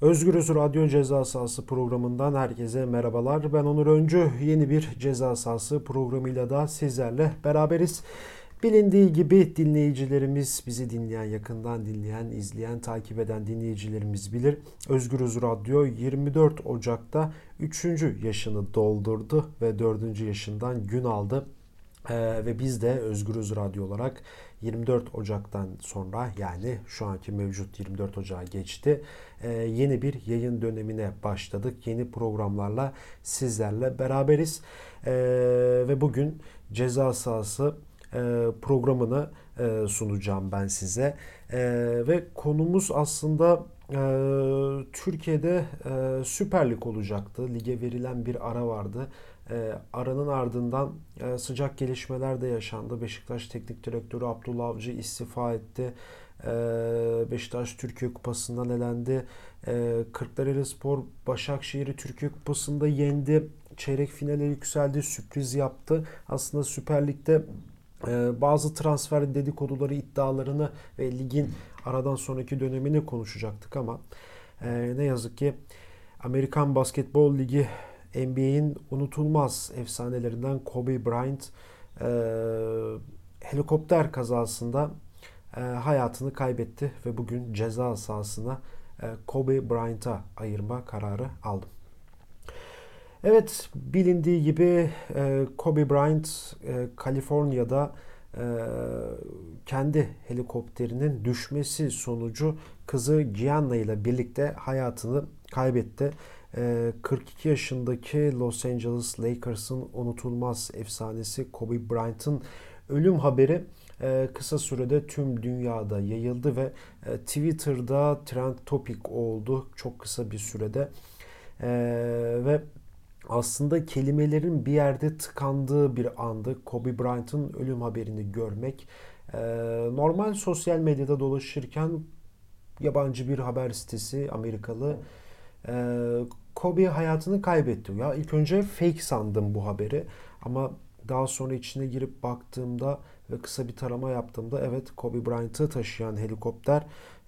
Özgürüz Radyo Ceza Sahası programından herkese merhabalar. Ben Onur Öncü. Yeni bir ceza sahası programıyla da sizlerle beraberiz. Bilindiği gibi dinleyicilerimiz, bizi dinleyen, yakından dinleyen, izleyen, takip eden dinleyicilerimiz bilir. Özgürüz Radyo 24 Ocak'ta 3. yaşını doldurdu ve 4. yaşından gün aldı. Ee, ve biz de Özgürüz Radyo olarak 24 Ocak'tan sonra yani şu anki mevcut 24 Ocak'a geçti. Ee, yeni bir yayın dönemine başladık. Yeni programlarla sizlerle beraberiz. Ee, ve bugün ceza sahası e, programını e, sunacağım ben size. E, ve konumuz aslında e, Türkiye'de e, Süper Lig olacaktı. Lige verilen bir ara vardı. E, aranın ardından e, sıcak gelişmeler de yaşandı. Beşiktaş Teknik Direktörü Abdullah Avcı istifa etti. E, Beşiktaş Türkiye Kupası'ndan elendi. E, Kırklareli Spor Başakşehir'i Türkiye Kupası'nda yendi. Çeyrek finale yükseldi. Sürpriz yaptı. Aslında Süper Lig'de e, bazı transfer dedikoduları, iddialarını ve ligin aradan sonraki dönemini konuşacaktık ama e, ne yazık ki Amerikan Basketbol Ligi NBA'in unutulmaz efsanelerinden Kobe Bryant e, helikopter kazasında e, hayatını kaybetti ve bugün ceza sahasına e, Kobe Bryant'a ayırma kararı aldım. Evet bilindiği gibi e, Kobe Bryant e, e, kendi helikopterinin düşmesi sonucu kızı Gianna ile birlikte hayatını kaybetti. 42 yaşındaki Los Angeles Lakers'ın unutulmaz efsanesi Kobe Bryant'ın ölüm haberi kısa sürede tüm dünyada yayıldı ve Twitter'da trend topic oldu çok kısa bir sürede. Ve aslında kelimelerin bir yerde tıkandığı bir andı. Kobe Bryant'ın ölüm haberini görmek. Normal sosyal medyada dolaşırken yabancı bir haber sitesi Amerikalı Kobe hayatını kaybetti. Ya ilk önce fake sandım bu haberi ama daha sonra içine girip baktığımda ve kısa bir tarama yaptığımda evet Kobe Bryant'ı taşıyan helikopter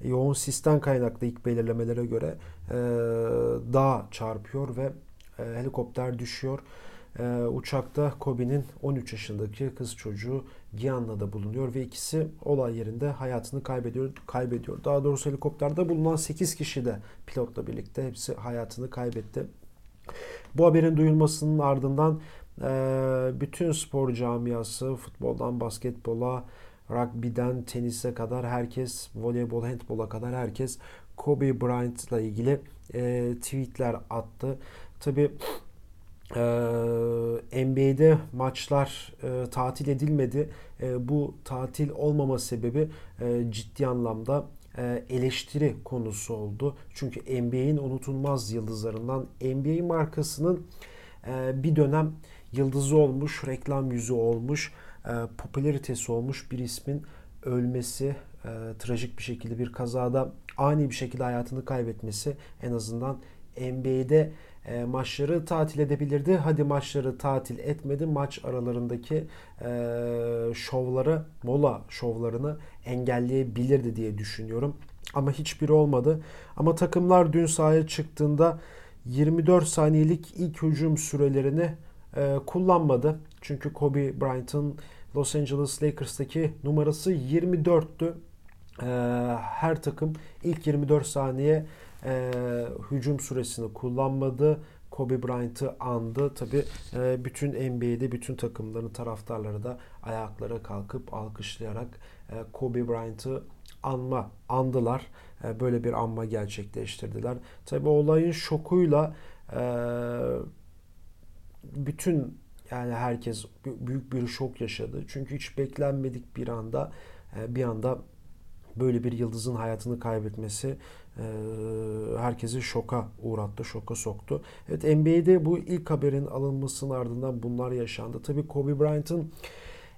yoğun sisten kaynaklı ilk belirlemelere göre e, dağa çarpıyor ve e, helikopter düşüyor. E, uçakta Kobe'nin 13 yaşındaki kız çocuğu Gianna'da bulunuyor ve ikisi olay yerinde hayatını kaybediyor. kaybediyor. Daha doğrusu helikopterde bulunan 8 kişi de pilotla birlikte hepsi hayatını kaybetti. Bu haberin duyulmasının ardından e, bütün spor camiası futboldan basketbola, rugby'den tenise kadar herkes, voleybol, handbola kadar herkes Kobe Bryant ile ilgili e, tweetler attı. Tabi ee, NBA'de maçlar e, tatil edilmedi. E, bu tatil olmama sebebi e, ciddi anlamda e, eleştiri konusu oldu. Çünkü NBA'in unutulmaz yıldızlarından NBA markasının e, bir dönem yıldızı olmuş, reklam yüzü olmuş, e, popülaritesi olmuş bir ismin ölmesi, e, trajik bir şekilde bir kazada ani bir şekilde hayatını kaybetmesi en azından NBA'de e, maçları tatil edebilirdi. Hadi maçları tatil etmedi. Maç aralarındaki e, şovları, mola şovlarını engelleyebilirdi diye düşünüyorum. Ama hiçbiri olmadı. Ama takımlar dün sahaya çıktığında 24 saniyelik ilk hücum sürelerini e, kullanmadı. Çünkü Kobe Bryant'ın Los Angeles Lakers'taki numarası 24'tü. E, her takım ilk 24 saniye e, hücum süresini kullanmadı. Kobe Bryant'ı andı. Tabi e, bütün NBA'de bütün takımların taraftarları da ayaklara kalkıp alkışlayarak e, Kobe Bryant'ı anma, andılar. E, böyle bir anma gerçekleştirdiler. Tabi olayın şokuyla e, bütün yani herkes büyük bir şok yaşadı. Çünkü hiç beklenmedik bir anda e, bir anda böyle bir yıldızın hayatını kaybetmesi herkesi şoka uğrattı, şoka soktu. Evet NBA'de bu ilk haberin alınmasının ardından bunlar yaşandı. Tabii Kobe Bryant'ın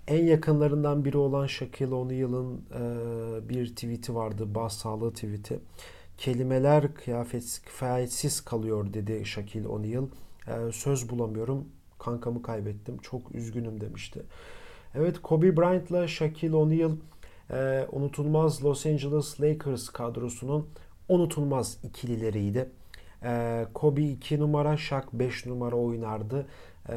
en yakınlarından biri olan Shaquille O'Neal'ın e, bir tweet'i vardı, bas sağlığı tweet'i. Kelimeler kıyafetsiz, kifayetsiz kalıyor dedi Shaquille O'Neal. E, söz bulamıyorum, kankamı kaybettim, çok üzgünüm demişti. Evet Kobe Bryant'la Shaquille O'Neal e, unutulmaz Los Angeles Lakers kadrosunun unutulmaz ikilileriydi. E, Kobe 2 numara, Shaq 5 numara oynardı. E,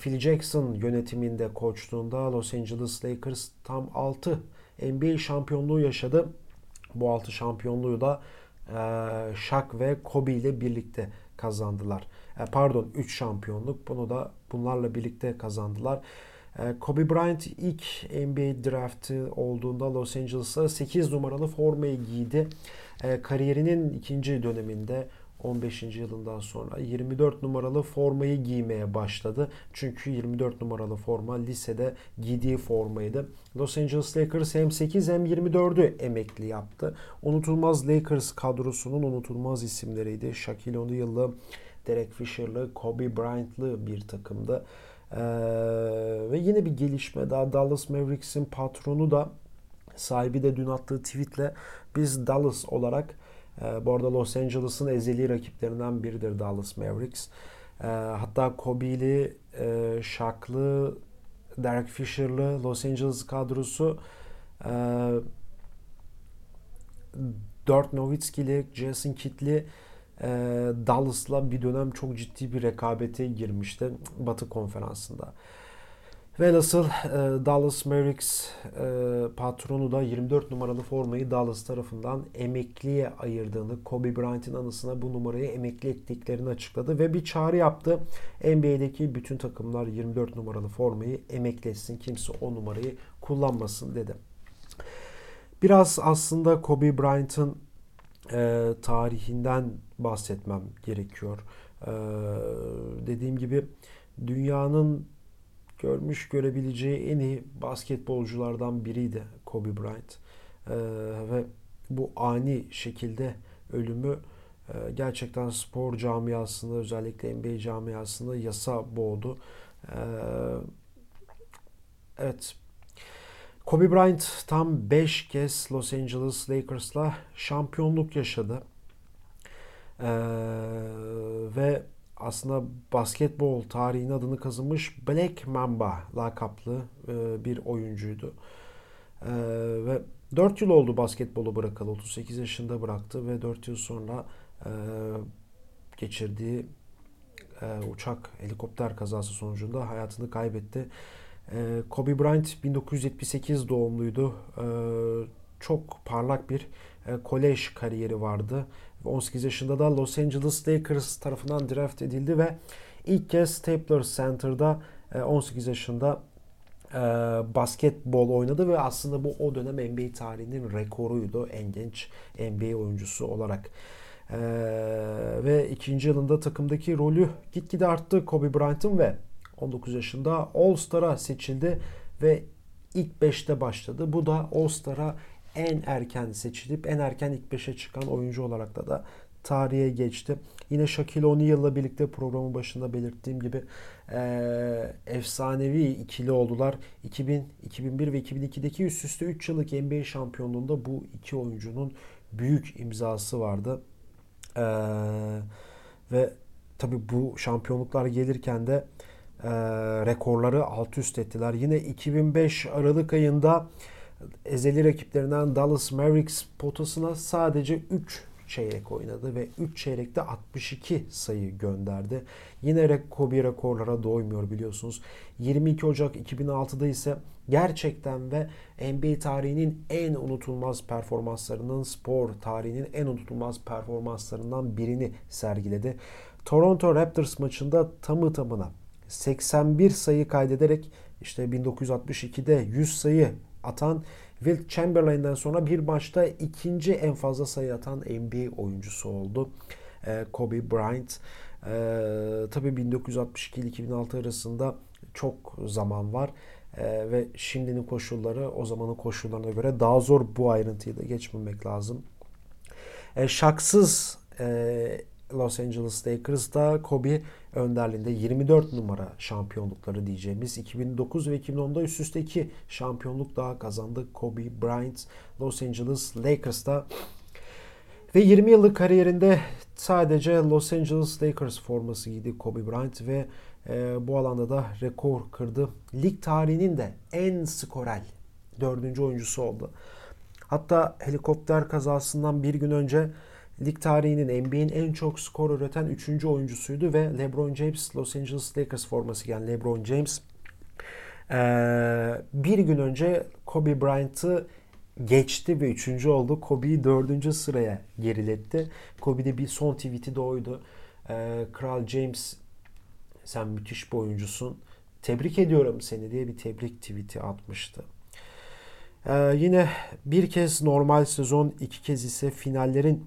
Phil Jackson yönetiminde koçluğunda Los Angeles Lakers tam 6 NBA şampiyonluğu yaşadı. Bu 6 şampiyonluğu da e, Shaq ve Kobe ile birlikte kazandılar. E, pardon 3 şampiyonluk bunu da bunlarla birlikte kazandılar. E, Kobe Bryant ilk NBA draftı olduğunda Los Angeles'a 8 numaralı formayı giydi. E, kariyerinin ikinci döneminde 15. yılından sonra 24 numaralı formayı giymeye başladı. Çünkü 24 numaralı forma lisede giydiği formaydı. Los Angeles Lakers hem 8 hem 24'ü emekli yaptı. Unutulmaz Lakers kadrosunun unutulmaz isimleriydi. Shaquille O'Neal'lı, Derek Fisher'lı, Kobe Bryant'lı bir takımdı. Ee, ve yine bir gelişme daha Dallas Mavericks'in patronu da sahibi de dün attığı tweetle biz Dallas olarak e, bu arada Los Angeles'ın ezeli rakiplerinden biridir Dallas Mavericks. E, hatta Kobe'li, e, Shaq'lı, Derek Fisher'lı Los Angeles kadrosu e, Dirk Nowitzki'li, Jason Kidd'li e, Dallas'la bir dönem çok ciddi bir rekabete girmişti Batı konferansında. Velhasıl e, Dallas Mavericks e, patronu da 24 numaralı formayı Dallas tarafından emekliye ayırdığını, Kobe Bryant'in anısına bu numarayı emekli ettiklerini açıkladı ve bir çağrı yaptı. NBA'deki bütün takımlar 24 numaralı formayı emekli etsin, kimse o numarayı kullanmasın dedi. Biraz aslında Kobe Bryant'ın e, tarihinden bahsetmem gerekiyor. E, dediğim gibi dünyanın görmüş görebileceği en iyi basketbolculardan biriydi Kobe Bryant. Ee, ve bu ani şekilde ölümü e, gerçekten spor camiasında özellikle NBA camiasında yasa boğdu. Ee, evet Kobe Bryant tam 5 kez Los Angeles Lakers'la şampiyonluk yaşadı. Ee, ve aslında basketbol tarihin adını kazanmış Black Mamba lakaplı e, bir oyuncuydu. E, ve 4 yıl oldu basketbolu bırakalı. 38 yaşında bıraktı ve 4 yıl sonra e, geçirdiği uçak helikopter kazası sonucunda hayatını kaybetti. Kobe Bryant 1978 doğumluydu. Çok parlak bir kolej kariyeri vardı 18 yaşında da Los Angeles Lakers tarafından draft edildi ve ilk kez Staples Center'da 18 e, yaşında e, basketbol oynadı ve aslında bu o dönem NBA tarihinin rekoruydu en genç NBA oyuncusu olarak. Ve ikinci yılında takımdaki rolü gitgide arttı Kobe Bryant'ın ve 19 yaşında All-Star'a seçildi ve ilk 5'te başladı. Bu da All-Star'a en erken seçilip en erken ilk 5'e çıkan oyuncu olarak da da tarihe geçti. Yine Shaquille O'Neal'la birlikte programın başında belirttiğim gibi e, efsanevi ikili oldular. 2000, 2001 ve 2002'deki üst üste 3 yıllık NBA şampiyonluğunda bu iki oyuncunun büyük imzası vardı. E, ve tabi bu şampiyonluklar gelirken de e, rekorları alt üst ettiler. Yine 2005 Aralık ayında ezeli rakiplerinden Dallas Mavericks potasına sadece 3 çeyrek oynadı ve 3 çeyrekte 62 sayı gönderdi. Yine Kobe rekorlara doymuyor biliyorsunuz. 22 Ocak 2006'da ise gerçekten ve NBA tarihinin en unutulmaz performanslarının, spor tarihinin en unutulmaz performanslarından birini sergiledi. Toronto Raptors maçında tamı tamına 81 sayı kaydederek işte 1962'de 100 sayı atan Will Chamberlain'den sonra bir maçta ikinci en fazla sayı atan NBA oyuncusu oldu. Ee, Kobe Bryant. Ee, tabii 1962 ile 2006 arasında çok zaman var. Ee, ve şimdinin koşulları o zamanın koşullarına göre daha zor bu ayrıntıyı da geçmemek lazım. E, şaksız e, Los Angeles Lakers'da Kobe önderliğinde 24 numara şampiyonlukları diyeceğimiz 2009 ve 2010'da üst üste iki şampiyonluk daha kazandı Kobe Bryant Los Angeles Lakers'ta. Ve 20 yıllık kariyerinde sadece Los Angeles Lakers forması giydi Kobe Bryant ve e, bu alanda da rekor kırdı. Lig tarihinin de en skorel dördüncü oyuncusu oldu. Hatta helikopter kazasından bir gün önce lig tarihinin NBA'in en çok skor üreten 3. oyuncusuydu ve LeBron James Los Angeles Lakers forması giyen LeBron James bir gün önce Kobe Bryant'ı geçti ve üçüncü oldu. Kobe'yi dördüncü sıraya geriletti. Kobe'de bir son tweet'i de oydu. Kral James sen müthiş bir oyuncusun. Tebrik ediyorum seni diye bir tebrik tweet'i atmıştı. Ee, yine bir kez normal sezon, iki kez ise finallerin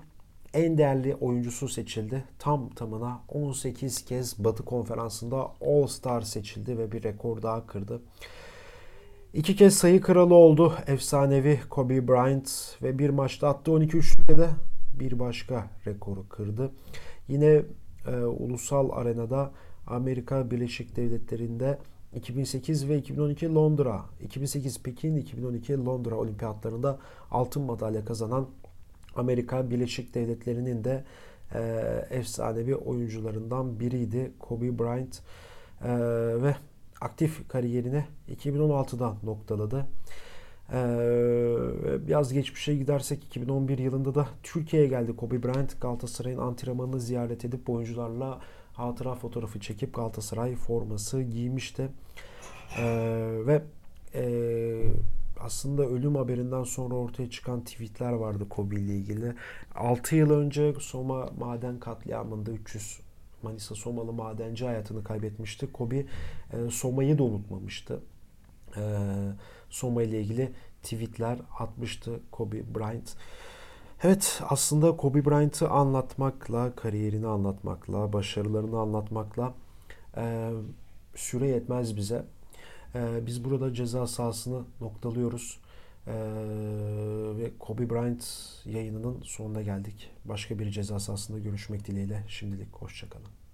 en değerli oyuncusu seçildi. Tam tamına 18 kez Batı Konferansı'nda All Star seçildi ve bir rekor daha kırdı. İki kez sayı kralı oldu efsanevi Kobe Bryant ve bir maçta attığı 12 üçlükle de bir başka rekoru kırdı. Yine e, ulusal arenada Amerika Birleşik Devletleri'nde 2008 ve 2012 Londra, 2008 Pekin, 2012 Londra olimpiyatlarında altın madalya kazanan Amerika Birleşik Devletleri'nin de e, efsanevi oyuncularından biriydi Kobe Bryant e, ve aktif kariyerine 2016'dan noktaladı. Ee, biraz geçmişe gidersek 2011 yılında da Türkiye'ye geldi Kobe Bryant. Galatasaray'ın antrenmanını ziyaret edip oyuncularla hatıra fotoğrafı çekip Galatasaray forması giymişti. Ee, ve e, aslında ölüm haberinden sonra ortaya çıkan tweetler vardı Kobe ile ilgili. 6 yıl önce Soma maden katliamında 300 Manisa Somalı madenci hayatını kaybetmişti. Kobe e, Soma'yı da unutmamıştı. E, Soma ile ilgili tweetler atmıştı Kobe Bryant. Evet aslında Kobe Bryant'ı anlatmakla, kariyerini anlatmakla, başarılarını anlatmakla e, süre yetmez bize. E, biz burada ceza sahasını noktalıyoruz. Ee, ve Kobe Bryant yayınının sonuna geldik. Başka bir ceza sahasında görüşmek dileğiyle. Şimdilik hoşçakalın.